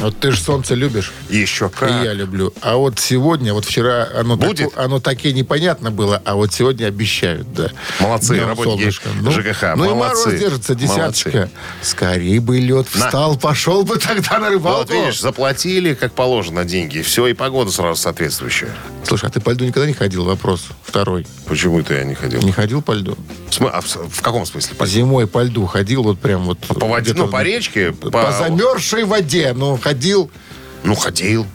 Вот ты же солнце любишь. Еще как. И я люблю. А вот сегодня, вот вчера оно, Будет? тако- оно таки непонятно было, а вот сегодня обещают, да. Молодцы, Днем работники солнышко. ЖКХ, Ну и молодцы. мороз держится, десяточка. Молодцы. Скорей бы лед На. встал, пошел бы тогда на рыбалку. Вот видишь, заплатили, как положено, деньги. Все, и погода сразу соответствующая. Слушай, а ты по льду никогда не ходил? Вопрос второй. Почему-то я не ходил. Не ходил по льду? А в, каком смысле? По, Зимой по льду ходил, вот прям вот... по воде, ну, по речке? По, замерзшей воде, ну, ходил. Ну, ходил.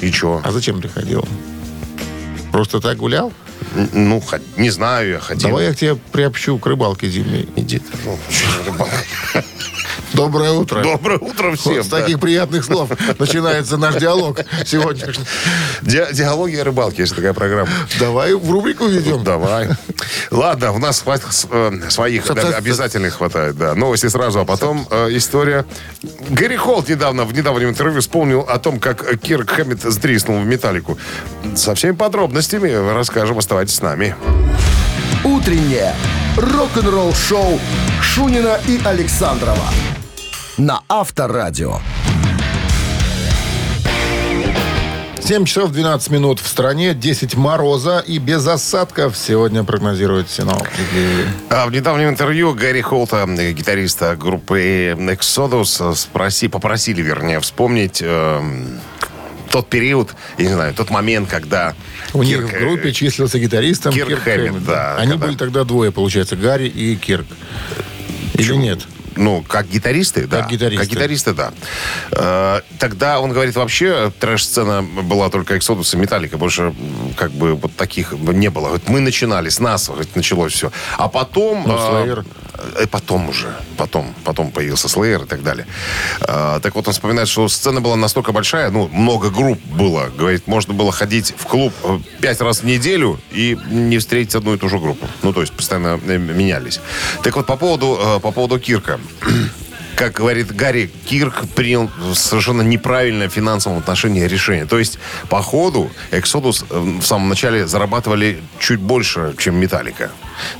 И что? А зачем ты ходил? Просто так гулял? Ну, не знаю, я ходил. Давай я к тебе приобщу к рыбалке зимней. Иди ты. ну, чё, рыбалка. Доброе утро. Доброе утро всем. Вот с да. таких приятных слов начинается наш диалог сегодняшний. Ди- Диалоги о рыбалке, есть такая программа. Давай в рубрику ведем. Давай. Ладно, у нас хватит э, своих обязательно хватает, да. Новости сразу, а потом э, история. Гэри Холт недавно в недавнем интервью вспомнил о том, как Кирк Хэммит сдриснул в металлику. Со всеми подробностями расскажем. Оставайтесь с нами. «Утреннее рок-н-ролл-шоу» Шунина и Александрова на Авторадио. 7 часов 12 минут в стране, 10 мороза и без осадков сегодня прогнозируют синоптики. А в недавнем интервью Гарри Холта, э, гитариста группы Exodus, э, спроси, попросили, вернее, вспомнить эм, тот период, я не знаю, тот момент, когда У них Кирк, в э, группе числился гитаристом Кирк Кирк, Хэммит, Хэммит, да, Они когда- были тогда двое, получается, Гарри и Кирк. Или нет? Ну, как гитаристы, да. Как гитаристы. Как гитаристы, да. Э, Тогда, он говорит, вообще трэш-сцена была только Exodus и Металлика. Больше как бы вот таких не было. Говорит, мы начинали, с нас говорит, началось все. А потом... Ну, э, Slayer. э, Потом уже. Потом. Потом появился Slayer и так далее. Э, Так вот, он вспоминает, что сцена была настолько большая, ну, много групп было. Говорит, можно было ходить в клуб э, пять раз в неделю и не встретить одну и ту же группу. Ну, то есть постоянно э, менялись. Так вот, по поводу, э, по поводу Кирка. Как говорит Гарри, Кирк принял совершенно неправильное в финансовом отношении решение. То есть, по ходу, Exodus э, в самом начале зарабатывали чуть больше, чем Металлика.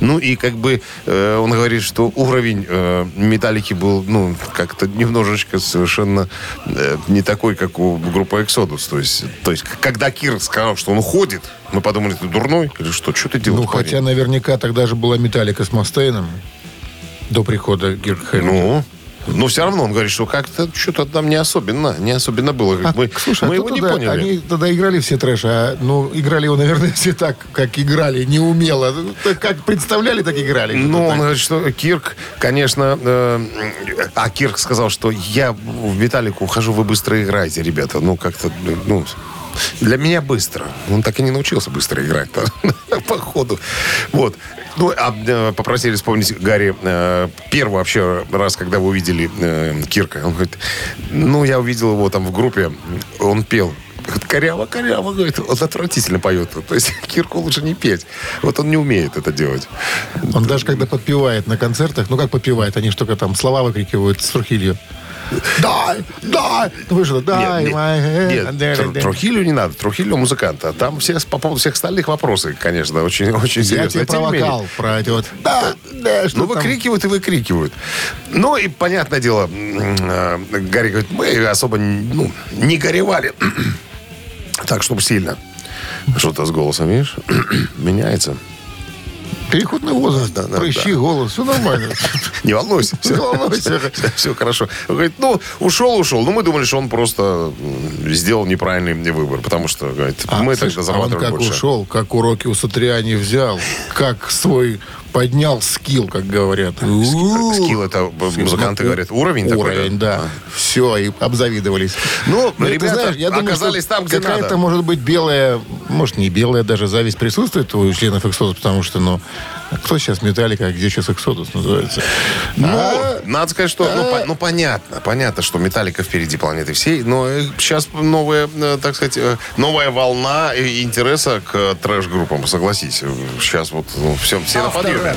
Ну и как бы э, он говорит, что уровень э, Металлики был, ну, как-то немножечко совершенно э, не такой, как у группы Exodus. То есть, то есть, когда Кирк сказал, что он уходит, мы подумали, ты дурной? Или что? Что ты делаешь? Ну, хотя наверняка тогда же была Металлика с Мастейном до прихода Хэммита. Ну, но все равно он говорит, что как-то что-то там не особенно, не особенно было. А, мы слушай, мы а его не тогда поняли. Они тогда играли все трэш, а ну играли его, наверное, все так, как играли, неумело. Ну, так Как представляли, так играли. Ну, он говорит, что Кирк, конечно... э, а Кирк сказал, что я в Металлику ухожу, вы быстро играете, ребята. Ну, как-то, ну... Для меня быстро. Он так и не научился быстро играть по ходу. Вот. Ну, а э, попросили вспомнить Гарри э, первый вообще раз, когда вы увидели э, Кирка. Он говорит, ну, я увидел его там в группе, он пел. Коряво, коряво, говорит, он отвратительно поет. То есть Кирку лучше не петь. Вот он не умеет это делать. Он даже когда подпевает на концертах, ну как подпевает, они только там слова выкрикивают с Трухилью. Дай, дай, ну вы что, дай, Нет, нет, нет, Тру- Трухилю не надо. Трухилю музыкант. А там все, по поводу всех остальных вопросы, конечно, очень, очень Я серьезные. тебе А про вокал, эти вот. Да, да, что Ну, выкрикивают и выкрикивают. Ну, и, понятное дело, э, Гарри говорит, мы особо ну, не горевали. так, чтобы сильно. Что-то с голосом, видишь? Меняется. Переходный возраст, Да, да, прыщи, голос, все нормально. Не волнуйся. Все, волнуйся. все хорошо. Он говорит, ну, ушел, ушел. Ну, мы думали, что он просто сделал неправильный выбор. Потому что, говорит, А, мы слышь, тогда а он зарабатывали как больше. ушел, как уроки у Сатриани взял, как свой поднял скилл, как говорят. Скилл это музыканты Ну, говорят уровень такой. Уровень, да. Все, и обзавидовались. Ну, ребята оказались там, где какая-то, надо. может быть, белая, может, не белая даже зависть присутствует у членов Эксодус, потому что, ну, кто сейчас Металлика, а где сейчас Эксодус называется? Ну, А, надо сказать, что, ну, по- ну, понятно, понятно, что Металлика впереди планеты всей, но сейчас новая, э, так сказать, э, новая волна э, интереса к э, трэш-группам, согласись. Сейчас вот ну, все, все на подъеме.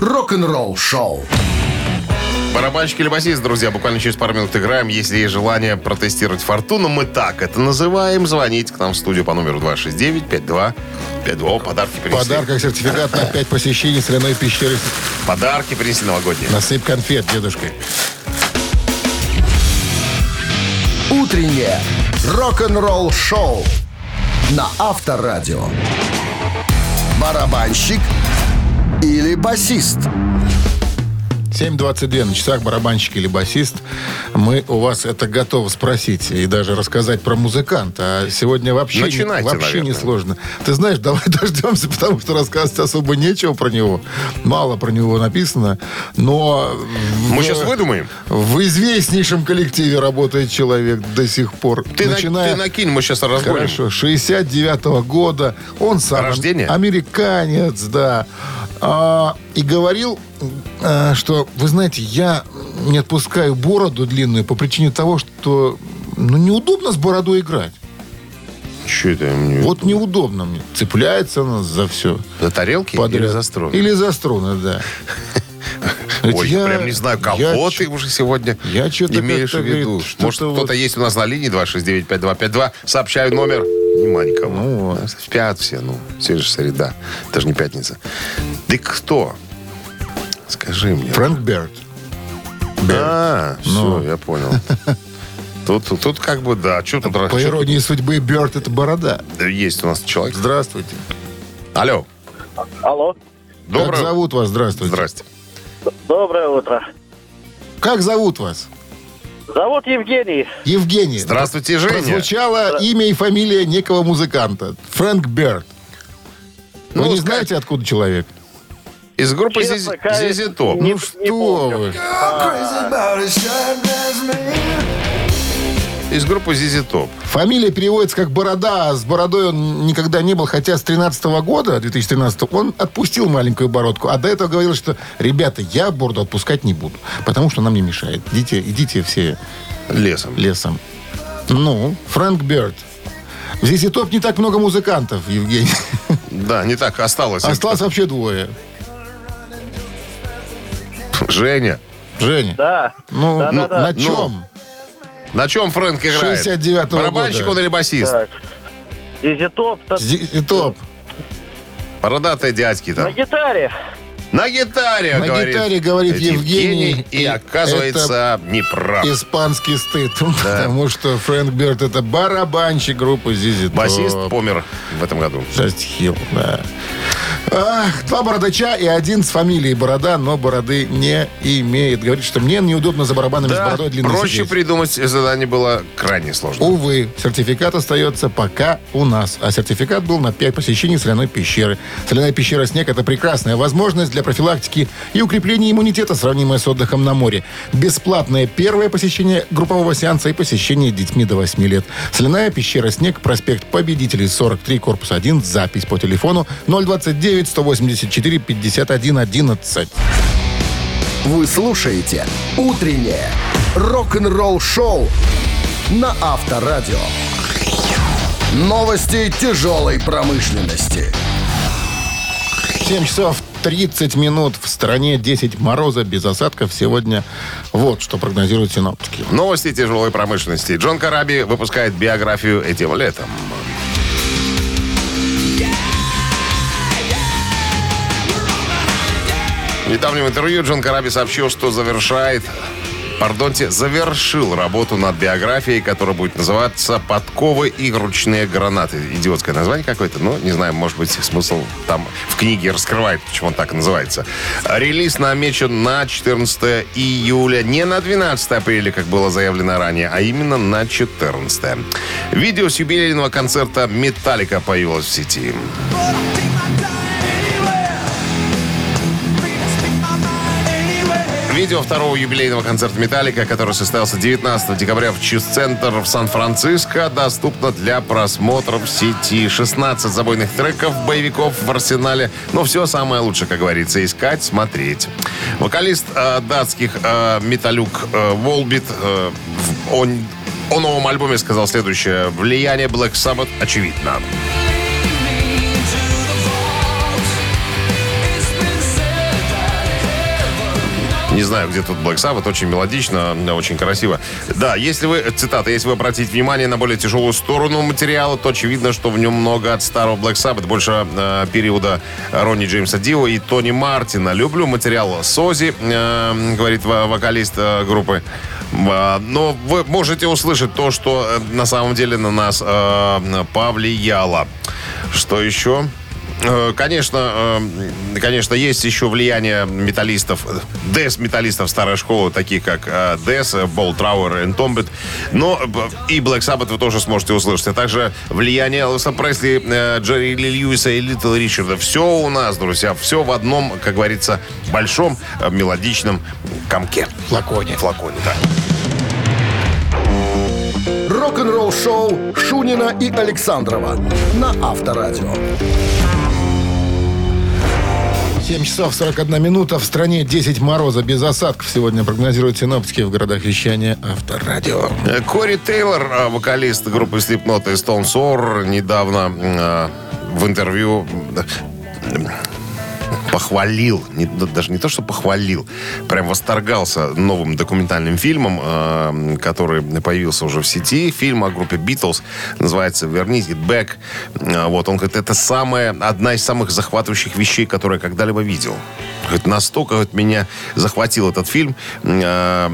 Рок-н-ролл шоу. Барабанщик или басист, друзья, буквально через пару минут играем. Если есть желание протестировать фортуну, мы так это называем. Звоните к нам в студию по номеру 269-5252. Подарки принесли. Подарок, сертификат на 5 посещений соляной пещеры. Подарки принесли новогодние. Насыпь конфет дедушкой. Утреннее рок-н-ролл-шоу на Авторадио. Барабанщик или басист? 7.22 на часах, барабанщик или басист. Мы у вас это готовы спросить и даже рассказать про музыканта. А сегодня вообще, Начинайте, вообще не сложно. Ты знаешь, давай дождемся, потому что рассказывать особо нечего про него. Мало про него написано. Но... Мы в- сейчас выдумаем. В известнейшем коллективе работает человек до сих пор. Ты, на- ты накинь, мы сейчас разбудим. Хорошо, 69-го года. Он сам Рождение? американец, да. А, и говорил, а, что, вы знаете, я не отпускаю бороду длинную по причине того, что ну, неудобно с бородой играть. Что это мне? Вот неудобно мне. Цепляется она за все. За тарелки Подряд. или за струны? Или за струны, да. Ой, Я- прям не знаю, кого я ты уже сегодня я имеешь в виду. Может, кто-то есть у нас на линии 269-5252. Сообщаю номер. Нема никого. Ну. Спят все, ну. Сегодня же среда. Даже не пятница. Ты кто? Скажи мне. Фрэнк Берт. А, все, Ну. я понял. Тут, тут, тут как бы, да, что тут... По чё- иронии судьбы, Берт это борода. Да, Есть у нас человек. Здравствуйте. Алло. Алло, Как Доброе зовут вас? Здравствуйте. Здрасте. доброе утро. Как зовут вас? Зовут Евгений. Евгений. Здравствуйте, Женя. Прозвучало имя и фамилия некого музыканта. Фрэнк Берт. Вы Ну, не ска- знаете, откуда человек? Из группы Честно. Не- ну не что помню. вы. Из группы Зизи Топ. Фамилия переводится как Борода, а с бородой он никогда не был, хотя с 13 года, 2013 он отпустил маленькую бородку, а до этого говорил, что, ребята, я бороду отпускать не буду, потому что она мне мешает. Идите, идите все Лесом. лесом. Ну, Фрэнк Берт. Здесь и топ не так много музыкантов, Евгений. Да, не так осталось. Осталось вообще двое. Женя. Женя. Да. Ну, Да, ну, да, да. на чем? На чем Фрэнк играет? 69-го Барабанщик года. он или басист? Так. Изи топ Зи- и топ. Бородатые дядьки на там. гитаре. На гитаре, На говорит. гитаре говорит Евгений, И, и оказывается, не прав. Испанский стыд. Потому что Фрэнк Берт это барабанщик группы Зизи Басист помер в этом году. Жесть Хилл, да. Ах, два бородача и один с фамилией Борода, но бороды не имеет. Говорит, что мне неудобно за барабанами с Да, бородой длинной проще сидеть. придумать задание было крайне сложно. Увы, сертификат остается пока у нас. А сертификат был на 5 посещений соляной пещеры. Соляная пещера «Снег» — это прекрасная возможность для профилактики и укрепления иммунитета, сравнимая с отдыхом на море. Бесплатное первое посещение группового сеанса и посещение детьми до 8 лет. Соляная пещера «Снег», проспект Победителей, 43, корпус 1, запись по телефону 029-184-51-11. Вы слушаете «Утреннее рок-н-ролл-шоу» на Авторадио. Новости тяжелой промышленности. 7 часов 30 минут в стране, 10 мороза без осадков сегодня. Вот что прогнозируют синоптики. Новости тяжелой промышленности. Джон Караби выпускает биографию этим летом. В недавнем интервью Джон Караби сообщил, что завершает, пардонте, завершил работу над биографией, которая будет называться «Подковы и ручные гранаты». Идиотское название какое-то, но не знаю, может быть, смысл там в книге раскрывает, почему он так называется. Релиз намечен на 14 июля, не на 12 апреля, как было заявлено ранее, а именно на 14. Видео с юбилейного концерта «Металлика» появилось в сети. Видео второго юбилейного концерта «Металлика», который состоялся 19 декабря в Чиз-центр в Сан-Франциско, доступно для просмотра в сети. 16 забойных треков, боевиков в арсенале. Но все самое лучшее, как говорится, искать, смотреть. Вокалист э, датских э, металюк э, Волбит э, он, о новом альбоме сказал следующее. Влияние Black Sabbath очевидно. Не знаю, где тут Black Sabbath. Очень мелодично, очень красиво. Да, если вы, цитата, если вы обратите внимание на более тяжелую сторону материала, то очевидно, что в нем много от старого Black Sabbath, больше э, периода Ронни Джеймса Дио и Тони Мартина. Люблю материал Сози, э, говорит вокалист э, группы. Но вы можете услышать то, что э, на самом деле на нас э, повлияло. Что еще? Э, конечно, э, конечно, есть еще влияние металлистов, дес-металлистов старой школы, таких как Дес, Бол Трауэр, Entombed. Но и Black Sabbath вы тоже сможете услышать. А также влияние Элвиса Пресли, Джерри Ли Льюиса и Литл Ричарда. Все у нас, друзья, все в одном, как говорится, большом мелодичном комке. Флаконе. Флаконе, да. Рок-н-ролл шоу Шунина и Александрова на Авторадио. 7 часов 41 минута. В стране 10 мороза без осадков. Сегодня прогнозируют синоптики в городах вещания Авторадио. Кори Тейлор, а, вокалист группы Slipknot и Stone Sour, недавно э, в интервью похвалил, не, даже не то, что похвалил, прям восторгался новым документальным фильмом, э, который появился уже в сети. Фильм о группе Beatles называется «Вернись, get back». Э, вот, он говорит, это самая, одна из самых захватывающих вещей, которые я когда-либо видел. Говорит, настолько вот, меня захватил этот фильм. Э,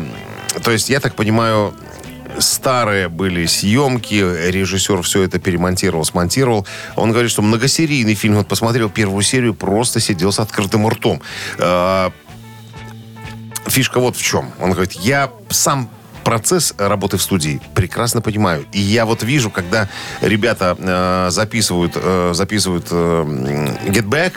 то есть, я так понимаю, старые были съемки, режиссер все это перемонтировал, смонтировал. Он говорит, что многосерийный фильм, вот посмотрел первую серию, просто сидел с открытым ртом. А, фишка вот в чем. Он говорит, я сам процесс работы в студии прекрасно понимаю. И я вот вижу, когда ребята э, записывают, э, записывают э, Get Back,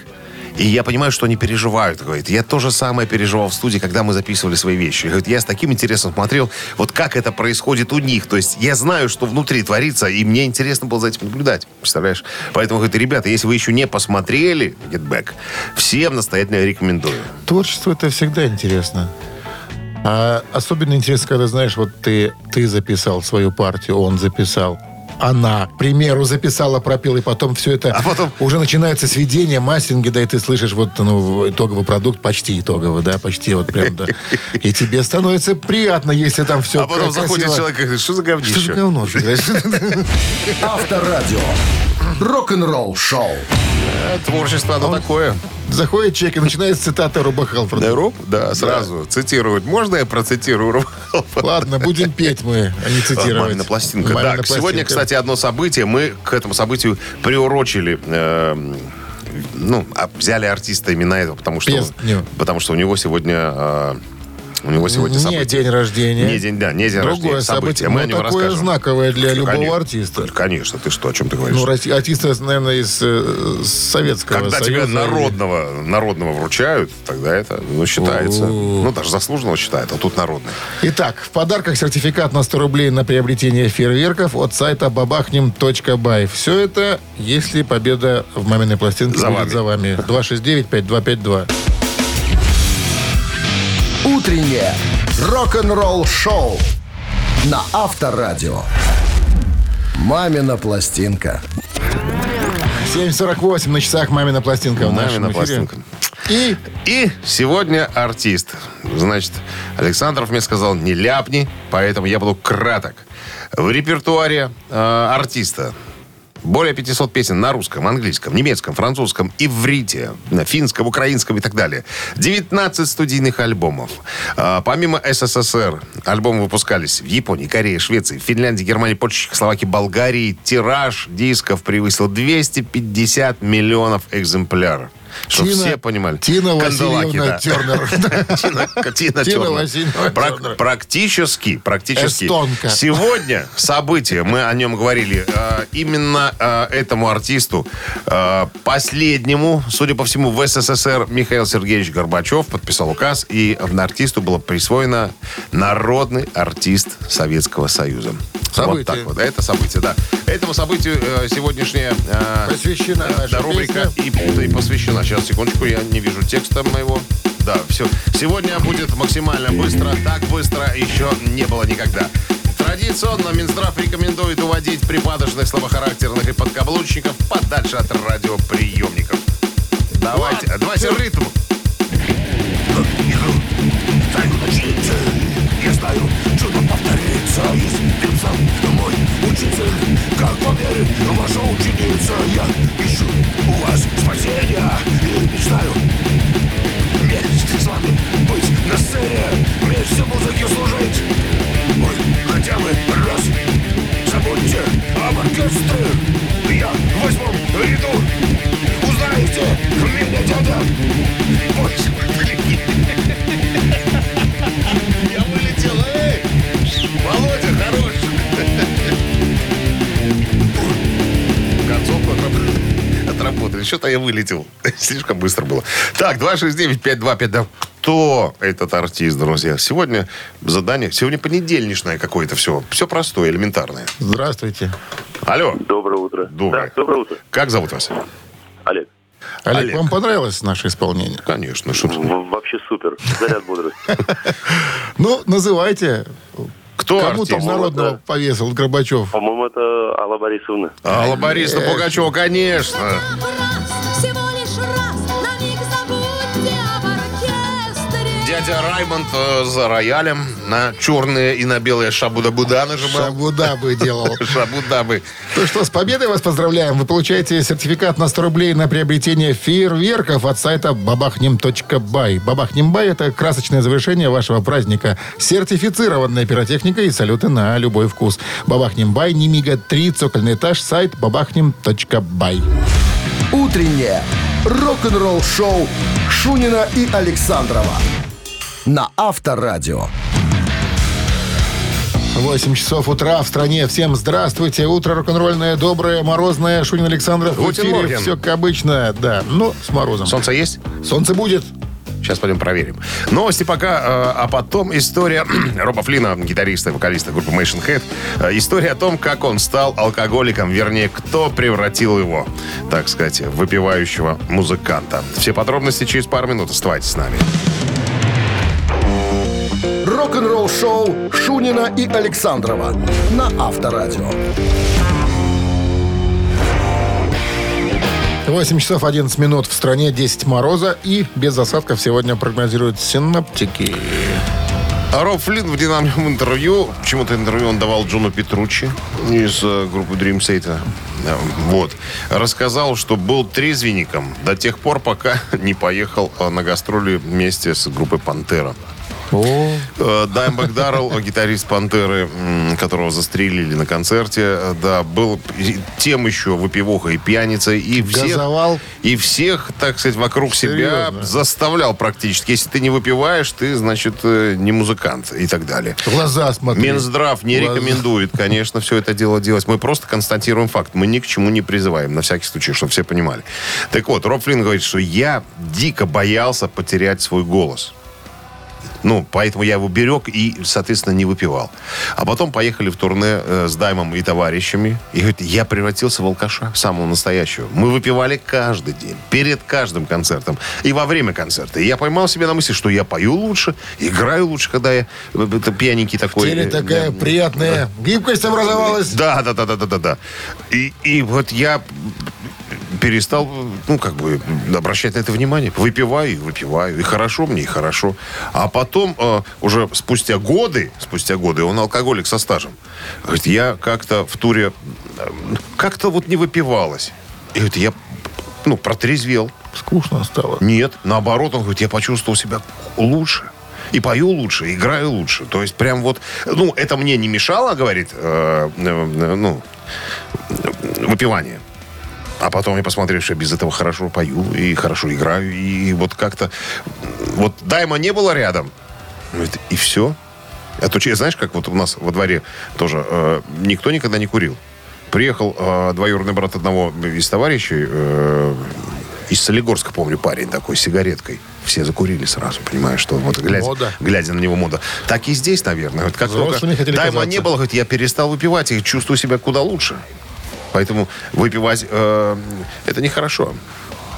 и я понимаю, что они переживают. Говорит, я то же самое переживал в студии, когда мы записывали свои вещи. Говорит, я с таким интересом смотрел, вот как это происходит у них. То есть я знаю, что внутри творится, и мне интересно было за этим наблюдать. Представляешь? Поэтому, говорит, ребята, если вы еще не посмотрели Get Back, всем настоятельно рекомендую. Творчество это всегда интересно. А особенно интересно, когда, знаешь, вот ты, ты записал свою партию, он записал она, к примеру, записала, пропела, и потом все это... А потом... Уже начинается сведение, мастеринги, да, и ты слышишь вот ну, итоговый продукт, почти итоговый, да, почти вот прям, да. И тебе становится приятно, если там все А потом красиво. заходит человек и говорит, что за говнище? Что за говно? Авторадио. Рок-н-ролл шоу. Э, Творчество, оно такое. Заходит человек и начинает с цитаты Руба Халфорда. Да, Роб? Да, сразу цитируют. Можно я процитирую Роба Халфорда? Ладно, будем петь мы, а не цитировать. Мамина пластинка. Мамина да, сегодня, пластинка. Кстати, одно событие. Мы к этому событию приурочили э, ну, а, взяли артиста именно этого, потому что, Пес- не. потому что у него сегодня э, у него сегодня Не событие. день рождения. Не день, да, не день рождения. Другое событие. Мы но о нем такое расскажем. знаковое для любого Конечно. артиста. Конечно, ты что, о чем ты говоришь? Ну, артиста, наверное, из э, Советского Когда Союза. народного, народного вручают, тогда это ну, считается. О. Ну, даже заслуженного считают, а тут народный. Итак, в подарках сертификат на 100 рублей на приобретение фейерверков от сайта бабахнем.бай. Все это, если победа в маминой пластинке За будет вами. за вами. 269-5252. Утреннее рок-н-ролл шоу на Авторадио. Мамина пластинка. 7.48 на часах мамина пластинка в нашем Мамина эфире. пластинка. И И сегодня артист. Значит, Александров мне сказал, не ляпни, поэтому я буду краток. В репертуаре э, артиста более 500 песен на русском, английском, немецком, французском, иврите, на финском, украинском и так далее. 19 студийных альбомов. А, помимо СССР, альбомы выпускались в Японии, Корее, Швеции, Финляндии, Германии, Польше, Чехословакии, Болгарии. Тираж дисков превысил 250 миллионов экземпляров. Чтобы все понимали. Тина Васильевна. Тернер. Тина, Тернер. Практически, практически. Сегодня событие, мы о нем говорили, э, именно э, этому артисту, э, последнему, судя по всему, в СССР Михаил Сергеевич Горбачев подписал указ, и артисту было присвоено народный артист Советского Союза. Событие. Вот так вот. Это событие, да. Этому событию сегодняшняя Посвящена наша рубрика и, и посвящена. Сейчас, секундочку, я не вижу текста моего. Да, все. Сегодня будет максимально быстро. Так быстро еще не было никогда. Традиционно Минздрав рекомендует уводить припадочных, слабохарактерных и подкаблучников подальше от радиоприемников. Давайте, давайте ритм. ваша ученица Я ищу у вас спасения я вылетел. Слишком быстро было. Так, 269-5252. Кто этот артист, друзья? Сегодня задание... Сегодня понедельничное какое-то все. Все простое, элементарное. Здравствуйте. Алло. Доброе утро. Доброе. Да, доброе утро. Как зовут вас? Олег. Олег, Олег. вам понравилось наше исполнение? Конечно. В- вообще супер. Заряд бодрости. Ну, называйте. Кто Кому артист? там народного да. повесил Горбачев? По-моему, это Алла Борисовна. Алла Борисовна Пугачева, конечно. всего лишь раз, Дядя Раймонд э, за роялем на черные и на белые шабуда-буда нажимал. Шабуда бы делал. Шабудабы. Ну что, с победой вас поздравляем. Вы получаете сертификат на 100 рублей на приобретение фейерверков от сайта бабахнем.бай. Бабахнем.бай – это красочное завершение вашего праздника. Сертифицированная пиротехника и салюты на любой вкус. Бабахнем.бай, Немига 3, цокольный этаж, сайт бабахнем.бай. Утреннее рок-н-ролл-шоу Шунина и Александрова на Авторадио. 8 часов утра в стране. Всем здравствуйте. Утро рок-н-ролльное, доброе, морозное. Шунин Александров в эфире. Морген. Все как обычно, да. Ну, с морозом. Солнце есть? Солнце будет. Сейчас пойдем проверим. Новости пока, э, а потом история Роба Флина, гитариста и вокалиста группы Machine Head. Э, История о том, как он стал алкоголиком, вернее, кто превратил его, так сказать, в выпивающего музыканта. Все подробности через пару минут. Оставайтесь с нами. Рок-н-ролл-шоу Шунина и Александрова на Авторадио. 8 часов 11 минут в стране, 10 мороза и без осадков сегодня прогнозируют синаптики. А Роб Флинн в динамиком интервью, почему-то интервью он давал Джону Петруччи из э, группы Dream Theater. Э, Вот. Рассказал, что был трезвенником до тех пор, пока не поехал э, на гастроли вместе с группой «Пантера». Э, Даймбек Даррелл, гитарист «Пантеры», которого застрелили на концерте, э, да, был тем еще выпивоха и пьяницей, и всех, Газовал. и всех, так сказать, вокруг себя Серьезно? заставлял практически. Если ты не выпиваешь, ты, значит, э, не музыкант и так далее. глаза смотри. Минздрав не Глаза. рекомендует, конечно, все это дело делать. Мы просто констатируем факт. Мы ни к чему не призываем, на всякий случай, чтобы все понимали. Так вот, Роб Флинн говорит, что я дико боялся потерять свой голос. Ну, поэтому я его берег и, соответственно, не выпивал. А потом поехали в турне э, с Даймом и товарищами. И говорит, я превратился в алкаша, самого настоящего. Мы выпивали каждый день, перед каждым концертом и во время концерта. И я поймал себя на мысли, что я пою лучше, играю лучше, когда я э, это, пьяненький В такой. теле э, такая да. приятная гибкость образовалась. Да, да, да, да, да, да, да. И, и вот я перестал, ну, как бы, обращать на это внимание. Выпиваю и выпиваю. И хорошо мне, и хорошо. А потом, э, уже спустя годы, спустя годы, он алкоголик со стажем. Говорит, я как-то в туре, э, как-то вот не выпивалось. И говорит, я, ну, протрезвел. Скучно стало. Нет, наоборот, он говорит, я почувствовал себя лучше. И пою лучше, играю лучше. То есть прям вот, ну, это мне не мешало, говорит, э, э, ну, выпивание. А потом я посмотрел, что я без этого хорошо пою и хорошо играю. И вот как-то... Вот Дайма не было рядом. И все. А то, знаешь, как вот у нас во дворе тоже э, никто никогда не курил. Приехал э, двоюродный брат одного из товарищей, э, из Солигорска, помню, парень такой, с сигареткой. Все закурили сразу, понимаешь, что вот глядя, Мода. глядя на него мода. Так и здесь, наверное. Вот как Взрослыми только хотели Дайма казаться. не было, говорит, я перестал выпивать и чувствую себя куда лучше. Поэтому выпивать э, это нехорошо.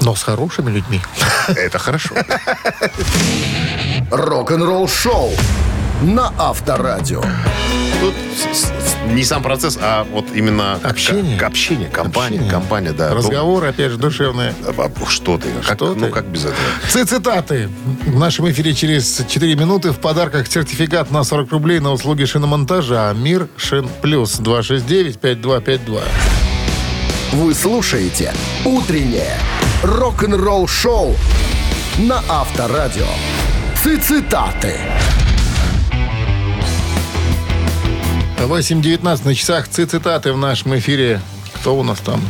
Но с хорошими людьми. Это хорошо. Рок-н-ролл-шоу на Авторадио. Тут не сам процесс, а вот именно Общение. к- общение, компания, Общение. компания, да. Разговоры, опять же, душевные. Ну, а Что ты? Как, Что ну, ты? как без этого? Цитаты. В нашем эфире через 4 минуты в подарках сертификат на 40 рублей на услуги шиномонтажа «Мир Шин Плюс» 269-5252. Вы слушаете «Утреннее рок-н-ролл-шоу» на Авторадио. Цитаты. 8.19 на часах цитаты в нашем эфире. Кто у нас там?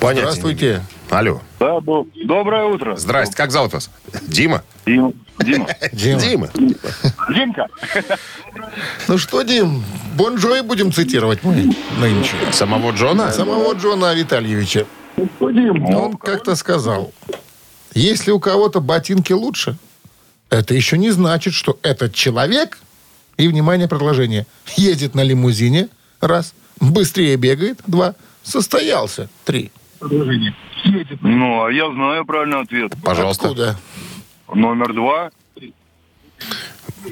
Понятия Здравствуйте. Алло. Да, до- доброе утро. Здрасте. Как зовут вас? Дима? Дима. Дима. Димка. Ну что, Дим, Бон Джои будем цитировать мы нынче. Самого Джона? Самого Джона Витальевича. Дим, Он как-то сказал, если у кого-то ботинки лучше, это еще не значит, что этот человек, и, внимание, предложение, едет на лимузине, раз, быстрее бегает, два, состоялся, три. Ну, а я знаю правильный ответ. Пожалуйста. Откуда? Номер два.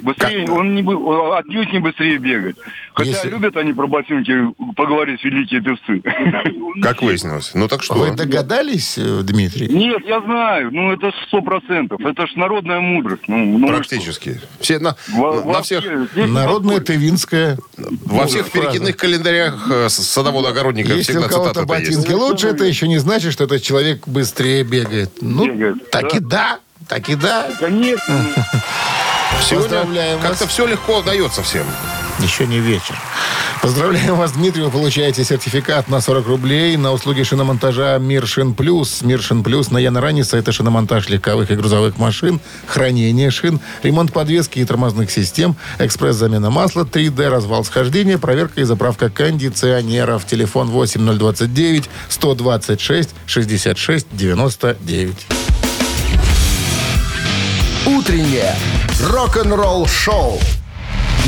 Быстрее, он не, отнюдь не быстрее бегает. Хотя Если- любят они про ботинки поговорить, великие певцы. Как выяснилось. Ну так что? Вы догадались, э, Дмитрий? Нет, я знаю, ну это сто процентов. Это ж народная мудрость. Ну, ну, Практически. Все на, во- на всех, здесь Народная тывинская. во всех фраза. перекидных календарях э, с- садовода-огородника Если всегда у кого-то цитата есть. ботинки лучше, это еще не значит, что этот человек быстрее бегает. Ну, Бегает, так да. и да, так и да. Конечно. Сегодня Поздравляем вас. как-то все легко удается всем. Еще не вечер. Поздравляем вас, Дмитрий. Вы получаете сертификат на 40 рублей на услуги шиномонтажа Мир Шин Плюс. Мир Шин Плюс на Яна Раниса. Это шиномонтаж легковых и грузовых машин, хранение шин, ремонт подвески и тормозных систем, экспресс-замена масла, 3D, развал схождения, проверка и заправка кондиционеров. Телефон 8029 126 66 99. Утреннее рок-н-ролл-шоу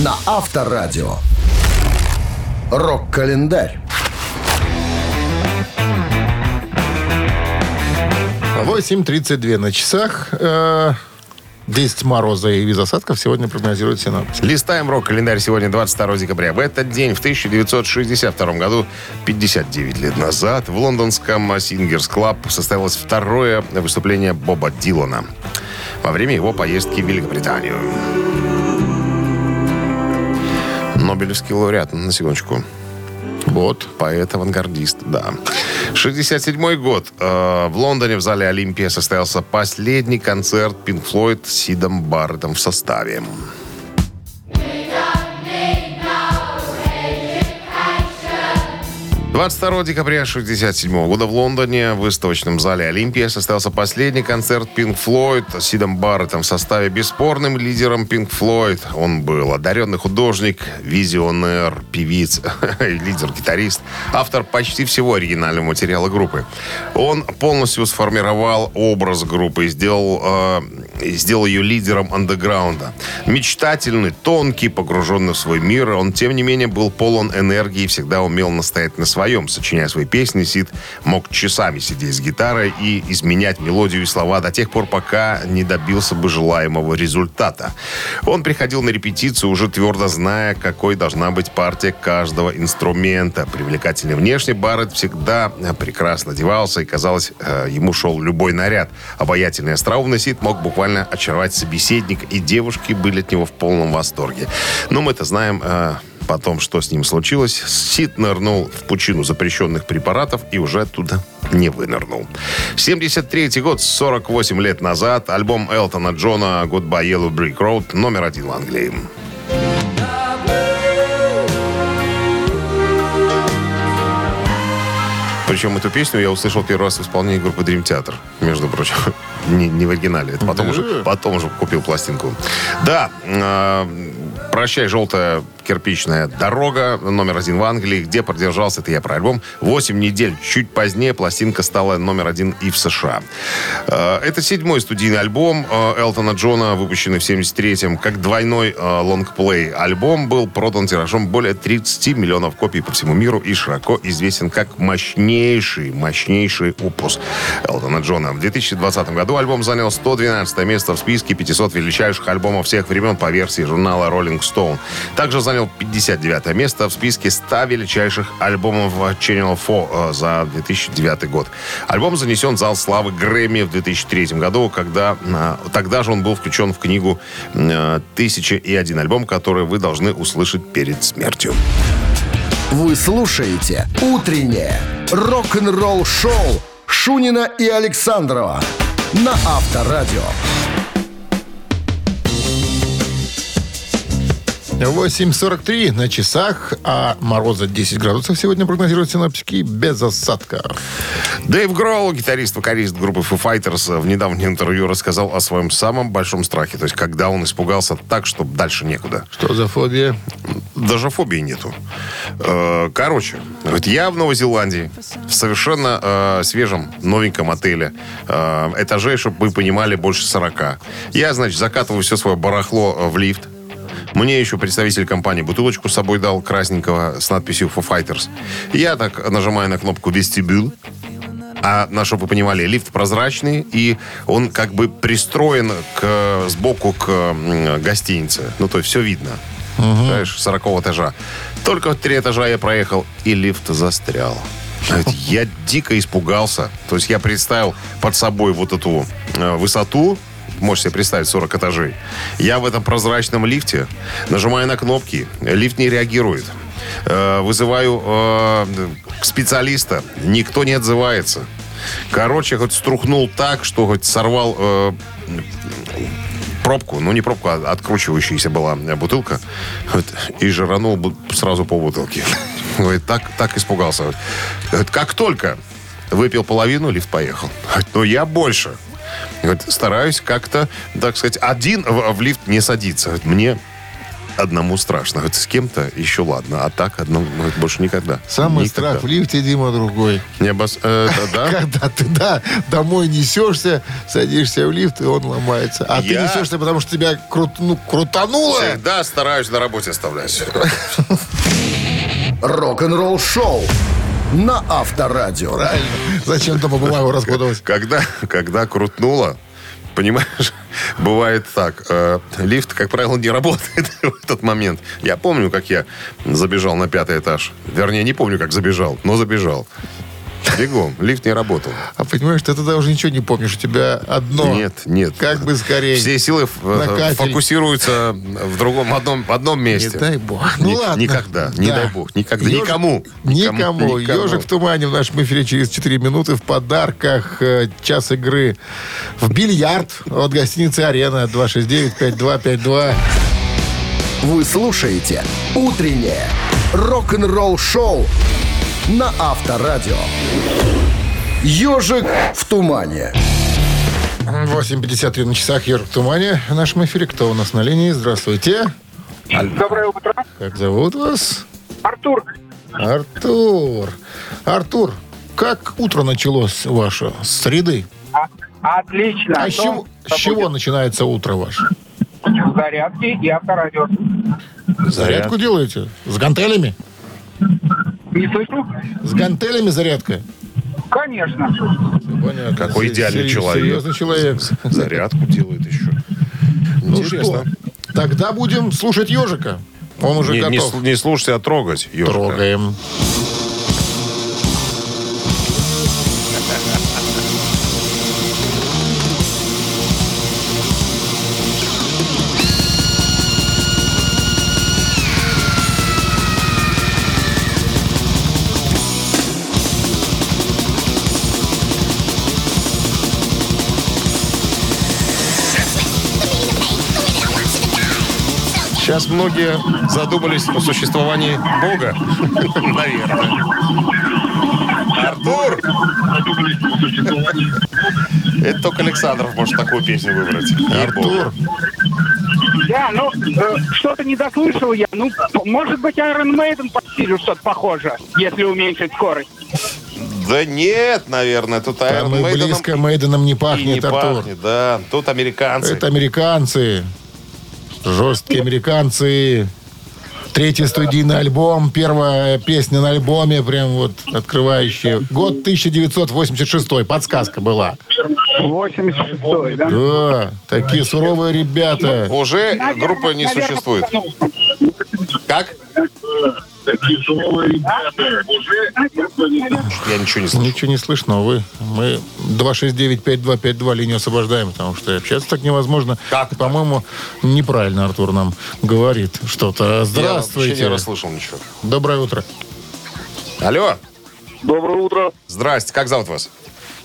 на Авторадио. Рок-календарь. 8.32 на часах. Э, 10 мороза и без осадков сегодня прогнозируют синоптики. Листаем рок-календарь сегодня 22 декабря. В этот день, в 1962 году, 59 лет назад, в лондонском Singers Club состоялось второе выступление Боба Дилана во время его поездки в Великобританию. Нобелевский лауреат, на секундочку. Вот. Поэт-авангардист, да. 67 год. Э, в Лондоне в зале Олимпия состоялся последний концерт Пинк Флойд с Сидом Барреттом в составе. 22 декабря 1967 года в Лондоне в выставочном зале Олимпия состоялся последний концерт Pink Floyd с Сидом Барреттом в составе бесспорным лидером Pink Floyd. Он был одаренный художник, визионер, певиц, лидер-гитарист, автор почти всего оригинального материала группы. Он полностью сформировал образ группы и сделал, э, сделал ее лидером андеграунда. Мечтательный, тонкий, погруженный в свой мир, он, тем не менее, был полон энергии и всегда умел настоять на своем. Сочиняя свои песни, Сид мог часами сидеть с гитарой и изменять мелодию и слова до тех пор, пока не добился бы желаемого результата. Он приходил на репетицию, уже твердо зная, какой должна быть партия каждого инструмента. Привлекательный внешне Барретт всегда э, прекрасно одевался, и, казалось, э, ему шел любой наряд. Обаятельный остроумный Сид мог буквально очаровать собеседника, и девушки были от него в полном восторге. Но мы-то знаем... э, Потом, что с ним случилось, Сид нырнул в пучину запрещенных препаратов и уже оттуда не вынырнул. 73 год, 48 лет назад, альбом Элтона Джона «Goodbye Yellow Brick Road» номер один в Англии. Причем эту песню я услышал первый раз в исполнении группы Dream Theater, между прочим. Не, не в оригинале. Это потом, Да. уже, потом уже купил пластинку. Да, э, «Прощай, желтая кирпичная дорога» номер один в Англии, где продержался, это я про альбом, 8 недель. Чуть позднее пластинка стала номер один и в США. Э, это седьмой студийный альбом э, Элтона Джона, выпущенный в 73-м, как двойной э, лонгплей. Альбом был продан тиражом более 30 миллионов копий по всему миру и широко известен как мощнейший, мощнейший опус Элтона Джона. В 2020 году альбом занял 112 место в списке 500 величайших альбомов всех времен по версии журнала Rolling Stone. Также занял 59 место в списке 100 величайших альбомов Channel 4 э, за 2009 год. Альбом занесен в зал славы Грэмми в 2003 году, когда э, тогда же он был включен в книгу э, «Тысяча и один альбом», который вы должны услышать перед смертью. Вы слушаете «Утреннее рок-н-ролл-шоу» Шунина и Александрова на Авторадио. 8.43 на часах, а мороза 10 градусов сегодня прогнозируют синоптики без осадков. Дэйв Гроул, гитарист, вокалист группы Foo Fighters, в недавнем интервью рассказал о своем самом большом страхе. То есть, когда он испугался так, что дальше некуда. Что за фобия? даже фобии нету. Э, Короче, говорит, я в Новой Зеландии, в совершенно э, свежем, новеньком отеле. Э, этажей, чтобы вы понимали, больше 40. Я, значит, закатываю все свое барахло э, в лифт. Мне еще представитель компании бутылочку с собой дал красненького с надписью «For Fighters». Я так нажимаю на кнопку «Вестибюл». А на чтобы вы понимали, лифт прозрачный, и он как бы пристроен к, сбоку к гостинице. Ну, то есть все видно. Знаешь, 40 этажа. Только три этажа я проехал, и лифт застрял. Я дико испугался. То есть я представил под собой вот эту э, высоту, можете себе представить, 40 этажей. Я в этом прозрачном лифте, нажимаю на кнопки, лифт не реагирует. Э, Вызываю э, специалиста, никто не отзывается. Короче, хоть струхнул так, что хоть сорвал э, пробку, ну не пробку, а откручивающаяся была бутылка, вот, и жиранул бу- сразу по бутылке. Говорит, так, так испугался. Говорит, как только выпил половину, лифт поехал. Но я больше. Говорит, стараюсь как-то, так сказать, один в, в лифт не садиться. Говорит, мне одному страшно. Говорит, с кем-то еще ладно, а так одному говорит, больше никогда. Самый Никогда. страх в лифте, Дима, другой. Не обос- э, это да? Когда ты, да, домой несешься, садишься в лифт, и он ломается. А ты Я- несешься, потому что тебя крут- ну, крутануло. Всегда стараюсь на работе оставлять. Рок-н-ролл шоу на Авторадио. Правильно. Зачем дома бумагу расходовать? Когда, когда крутнуло, понимаешь, бывает так. э, лифт, как правило, не работает в этот момент. Я помню, как я забежал на пятый этаж. Вернее, не помню, как забежал, но забежал. Бегом. Лифт не работал. А понимаешь, ты тогда уже ничего не помнишь. У тебя одно. Нет, нет. Как бы скорее. Все силы э, фокусируются в другом, одном, в одном Не месте. дай бог. Ну Ни- ладно. никогда, не дай бог, никогда, Ежик- никому. Никому. Никому. Ежик в тумане в нашем эфире через 4 минуты в подарках э, час игры в бильярд от гостиницы «Арена» 269-5252. Вы слушаете «Утреннее рок-н-ролл-шоу» на Авторадио. «Ежик в тумане». 8.53 на часах «Ежик в тумане» в нашем эфире. Кто у нас на линии? Здравствуйте. Доброе утро. Как зовут вас? Артур. Артур. Артур, как утро началось ваше? С среды? А- Отлично. А с чего, с чего начинается утро ваше? Зарядки и авторадио. Зарядку делаете? С гантелями? Не слышу? С гантелями зарядка? Конечно. Понятно. Какой идеальный сер- человек. Серьезный человек. Зарядку делает еще. Ну Интересно. что, тогда будем слушать ежика. Он уже Не, не готов. сл- не слушайте, а трогать. ежика. Трогаем. Сейчас многие задумались о существовании Бога. Наверное. Артур! Это только Александров может такую песню выбрать. Артур, Да, ну, э, что-то не дослышал я. Ну, может быть, Iron Maiden по стилю что-то похоже, если уменьшить скорость. Да нет, наверное, тут Iron Maiden близко Мейденом не пахнет, не Артур. пахнет, да. Тут американцы. Это американцы. Жесткие американцы. Третий студийный альбом, первая песня на альбоме, прям вот открывающая. Год 1986, подсказка была. 86 да? Да, такие суровые ребята. Уже группа не Я ничего не слышу. Ничего не слышно, увы. Мы 269-5252 линию освобождаем, потому что общаться так невозможно. Как По-моему, неправильно Артур нам говорит что-то. Я вообще Здравствуйте. не расслышал ничего. Доброе утро. Алло. Доброе утро, Здрасте. Как зовут вас?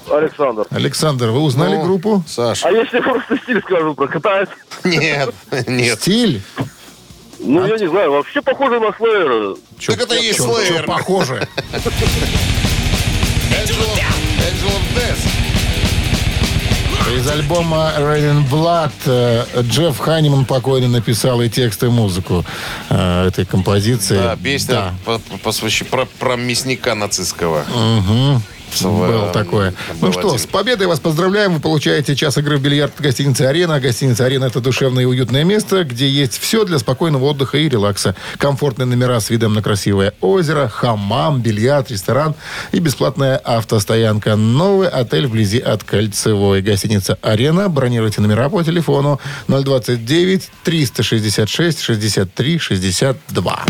Александр. Александр, вы узнали Ну, группу? Саша. А если просто стиль скажу, прокатает? Нет, нет. Стиль? Ну, я не знаю, вообще похоже на Слэйра. Чё- Так это и есть чё- похоже. Angel of, Death. Из альбома Raining Blood э, Джефф Ханиман покойно написал и текст, и музыку э, этой композиции. Да, песня Да. по- по- посвящ- про, про мясника нацистского. Мгм. В- Было такое. был Ну что, один. с победой вас поздравляем. Вы получаете час игры в бильярд от гостиницы «Арена». Гостиница «Арена» — это душевное и уютное место, где есть все для спокойного отдыха и релакса. Комфортные номера с видом на красивое озеро, хамам, бильярд, ресторан и бесплатная автостоянка. Новый отель вблизи от Кольцевой. Гостиница «Арена». Бронируйте номера по телефону 029 366 63 62.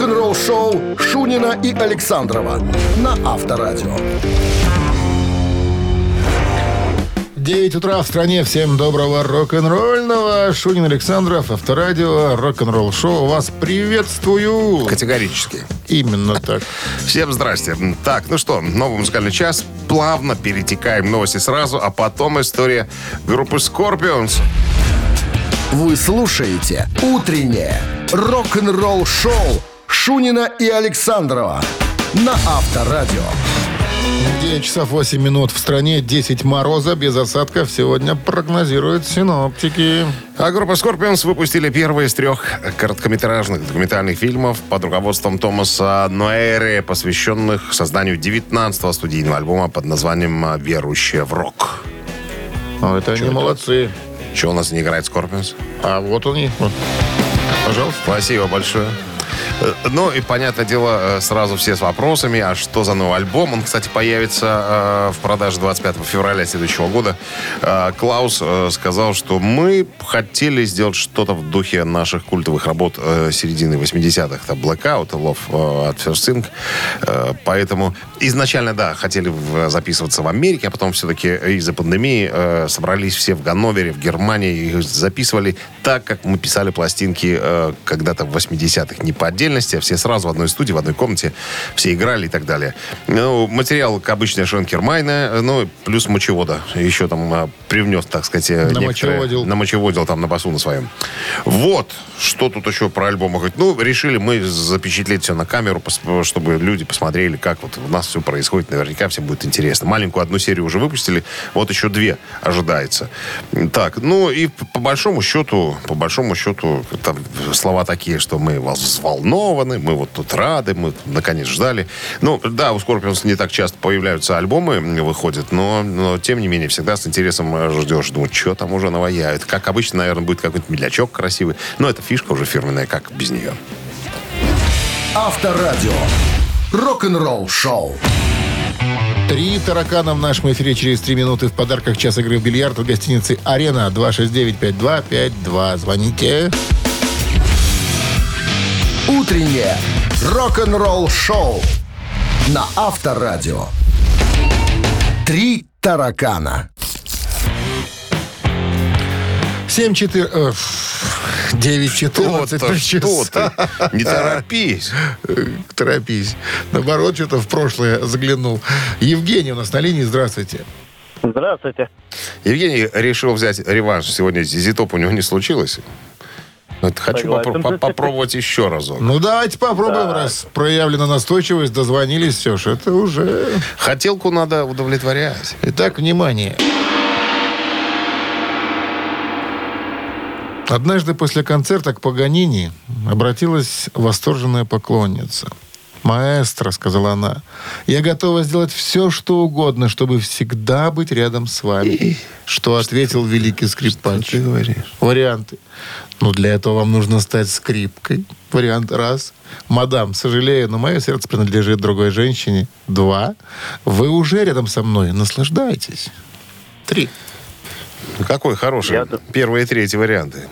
Рок-н-ролл шоу Шунина и Александрова на Авторадио. 9 утра в стране. Всем доброго рок-н-ролльного. Шунин Александров, Авторадио, рок-н-ролл шоу. Вас приветствую. Категорически. Именно так. Всем здрасте. Так, ну что, новый музыкальный час. Плавно перетекаем новости сразу, а потом история группы Scorpions. Вы слушаете «Утреннее рок-н-ролл-шоу» Шунина и Александрова на Авторадио. 9 часов 8 минут в стране. 10 мороза без осадков сегодня прогнозируют синоптики. А группа Scorpions выпустили первый из трех короткометражных документальных фильмов под руководством Томаса Ноэре, посвященных созданию 19-го студийного альбома под названием «Верующие в рок». О, это они это? молодцы. Что у нас не играет Scorpions? А вот они. Вот. Пожалуйста. Спасибо большое. Э, Ну и, понятное дело, э, сразу все с вопросами, а что за новый альбом? Он, кстати, появится э, в продаже 25 февраля следующего года. Э, Клаус э, сказал, что мы хотели сделать что-то в духе наших культовых работ э, середины 80-х. Это Blackout, Love от First. Э, Поэтому изначально, да, хотели записываться в Америке, а потом все-таки из-за пандемии собрались все в Ганновере, в Германии, и записывали так, как мы писали пластинки когда-то в 80-х. Не по отдельности, а все сразу в одной студии, в одной комнате. Все играли и так далее. Ну, материал, как обычно, Шенкермайна, ну, плюс мочевода. Еще там э, привнес, так сказать, э, Намочеводил. намочеводил там на басу на своем. Вот, что тут еще про альбом говорить. Ну, решили мы запечатлеть все на камеру, чтобы люди посмотрели, как вот у нас все происходит. Наверняка всем будет интересно. Маленькую одну серию уже выпустили, вот еще две ожидается. Так, ну и по большому счету, по большому счету, там слова такие, что мы взволнованы, мы вот тут рады, мы наконец ждали. Ну, да, у Scorpions не так часто появляются альбомы, выходят, но, но тем не менее всегда с интересом э, ждешь, думаю, что там уже наваяют. Как обычно, наверное, будет какой-то медлячок красивый, но это фишка уже фирменная, как без нее. Авторадио. Рок-н-ролл шоу. Три таракана в нашем эфире через три минуты в подарках час игры в бильярд в гостинице «Арена» 269-5252. Звоните. Утреннее рок-н-ролл шоу на Авторадио. Три таракана. 7 4 э, 9 14 Что-то, что ты? Не торопись. Торопись. Наоборот, что-то в прошлое заглянул. Евгений у нас на линии. Здравствуйте. Здравствуйте. Евгений решил взять реванш. Сегодня зизитоп у него не случилось. Вот хочу Согласен. попро- по- попробовать еще разок. Ну, давайте попробуем, раз проявлена настойчивость, дозвонились, все ж, это уже... Хотелку надо удовлетворять. Итак, внимание. Однажды после концерта к Паганини обратилась восторженная поклонница. «Маэстро», — сказала она, — «я готова сделать все, что угодно, чтобы всегда быть рядом с вами». Что ответил великий скрипач? ты говоришь? Варианты. Ну, для этого вам нужно стать скрипкой. Вариант раз. Мадам, сожалею, но мое сердце принадлежит другой женщине. Два. Вы уже рядом со мной. Наслаждайтесь. Три. Ну, Какой хороший. Я- Первый и третий варианты.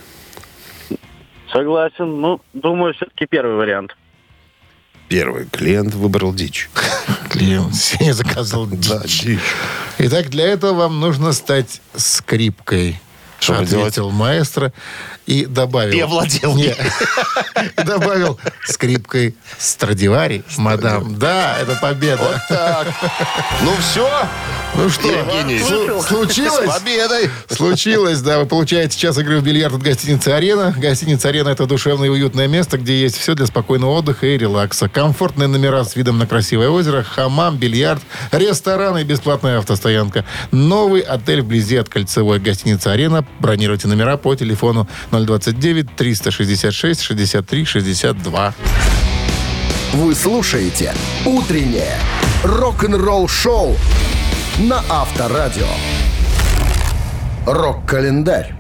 Согласен. Ну, думаю, все-таки первый вариант. Первый. Клиент выбрал дичь. Клиент сегодня заказал дичь. Итак, для этого вам нужно стать скрипкой. Что ответил маэстро и добавил... И овладел Не. И добавил скрипкой Страдивари, мадам. Да, это победа. Так. Ну все. Ну что, Евгений. случилось? С победой! Случилось, да. Вы получаете час игры в бильярд от гостиницы «Арена». Гостиница «Арена» — это душевное и уютное место, где есть все для спокойного отдыха и релакса. Комфортные номера с видом на красивое озеро, хамам, бильярд, ресторан и бесплатная автостоянка. Новый отель вблизи от кольцевой гостиницы «Арена». Бронируйте номера по телефону 029-366-63-62. Вы слушаете «Утреннее рок-н-ролл-шоу» на Авторадио. Рок-календарь.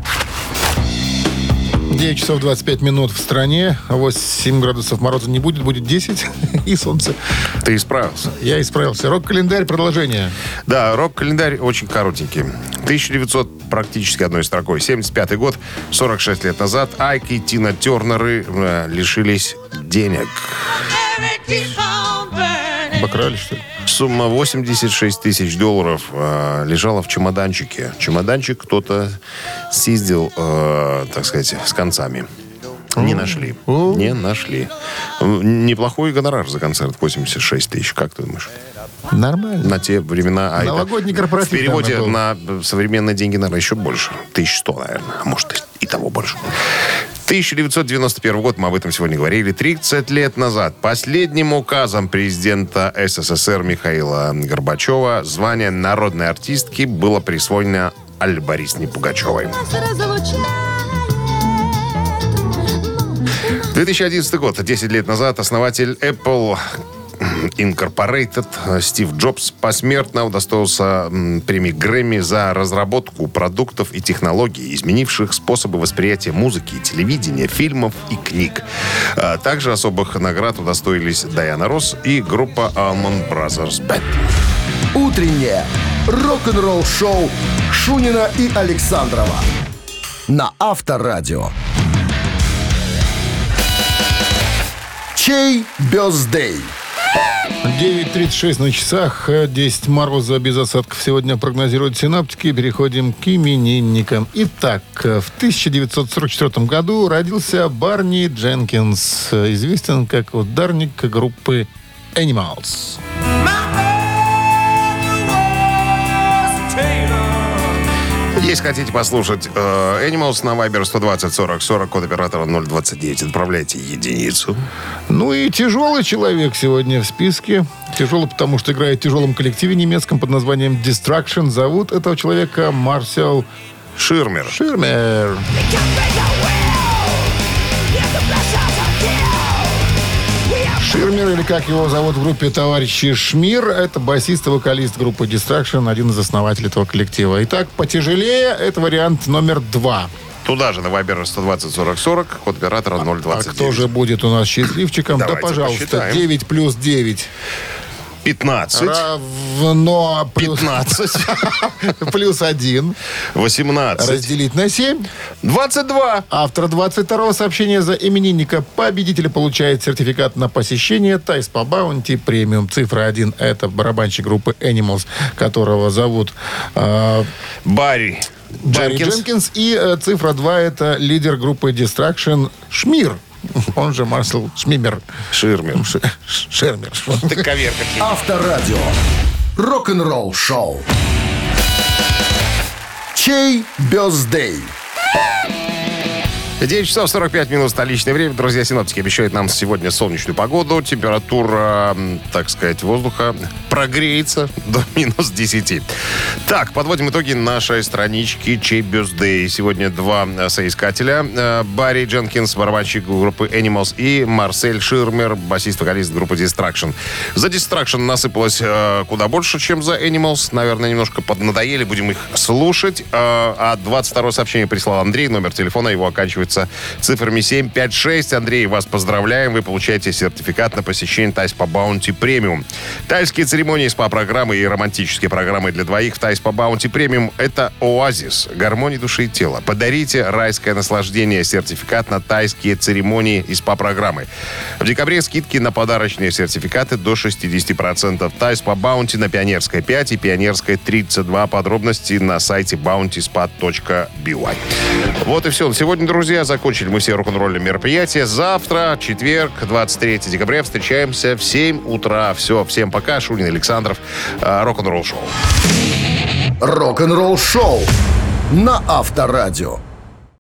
9 часов 25 минут в стране. 8 градусов мороза не будет, будет 10 и солнце. Ты исправился. Я исправился. Рок-календарь, продолжение. Да, рок-календарь очень коротенький. 1900 практически одной строкой. 75 год, 46 лет назад, Айки и Тина Тернеры э, лишились денег. Обокрали, что ли? Сумма 86 тысяч долларов э, лежала в чемоданчике. Чемоданчик кто-то съездил, э, так сказать, с концами. Не нашли. Не нашли. Неплохой гонорар за концерт. 86 тысяч. Как ты думаешь? Нормально. На те времена... а это Новогодний корпоратив, В переводе на современные деньги, наверное, еще больше. 1100, наверное. А может, и того больше. 1991 год, мы об этом сегодня говорили, 30 лет назад. Последним указом президента СССР Михаила Горбачева звание народной артистки было присвоено Алле Борисовне Пугачевой. Нас разлучает. 2011 год, 10 лет назад, основатель Apple Incorporated Стив Джобс посмертно удостоился премии Грэмми за разработку продуктов и технологий, изменивших способы восприятия музыки, телевидения, фильмов и книг. А Также особых наград удостоились Дайана Росс и группа Almond Brothers Band. Утреннее рок-н-ролл-шоу Шунина и Александрова на Авторадио. Чей бездей? 9.36 на часах, э, 10 мороза без осадков сегодня прогнозируют синаптики. Переходим к именинникам. Итак, в 1944 году родился Барни Дженкинс, известен как ударник группы Animals. Если хотите послушать э, Animals на Viber 120 40 40, код оператора 029, отправляйте единицу. Ну и тяжелый человек сегодня в списке. Тяжелый, потому что играет в тяжелом коллективе немецком под названием Distraction. Зовут этого человека Марсел Ширмер. Ширмер. Ширмер, или как его зовут в группе товарищи Шмир, это басист и вокалист группы Distraction, один из основателей этого коллектива. Итак, потяжелее, это вариант номер два. Туда же на Viber 120 40 40, код оператора 029. А кто же будет у нас счастливчиком? Да, пожалуйста, посчитаем. 9 плюс 9 15, равно плюс, 15, плюс 1 18, разделить на 7. 22. Автор 22-го сообщения за именинника победителя получает сертификат на посещение Тайс по Баунти премиум. Цифра 1 это барабанщик группы Animals, которого зовут э, Барри. Барри Дженкинс. Дженкинс. И э, цифра 2 это лидер группы Distraction Шмир. Он же Марсел Шмимер. Ширмер. Шермер. Ты ковер какие. Авторадио. Рок-н-ролл-шоу. Чей бездей? 9 часов 45 минут столичное время. Друзья, синоптики обещают нам сегодня солнечную погоду. Температура, так сказать, воздуха прогреется до минус 10. Так, подводим итоги нашей странички Чей Birthday. Сегодня два э, соискателя. Э, Барри Дженкинс, барабанщик группы Animals, и Марсель Ширмер, басист-вокалист группы Destruction. За Destruction насыпалось э, куда больше, чем за Animals. Наверное, немножко поднадоели, будем их слушать. Э, а 22 сообщение прислал Андрей, номер телефона его оканчивается цифрами 756. Андрей, вас поздравляем, вы получаете сертификат на посещение Thai Spa Bounty Premium. Тайские церемонии, СПА-программы и романтические программы для двоих в Thai Spa Bounty Premium – это оазис гармонии души и тела. Подарите райское наслаждение, сертификат на тайские церемонии и СПА-программы. В декабре скидки на подарочные сертификаты до 60%. Thai Spa Bounty на Пионерской 5 и Пионерской 32. Подробности на сайте bountyspa.by. Вот и все. Сегодня, друзья, закончили мы все рок-н-ролльные мероприятия. Завтра, четверг, 23 декабря, встречаемся в 7 утра. Все, всем пока. Шунин. Александров. Рок-н-ролл шоу. Рок-н-ролл шоу на Авторадио.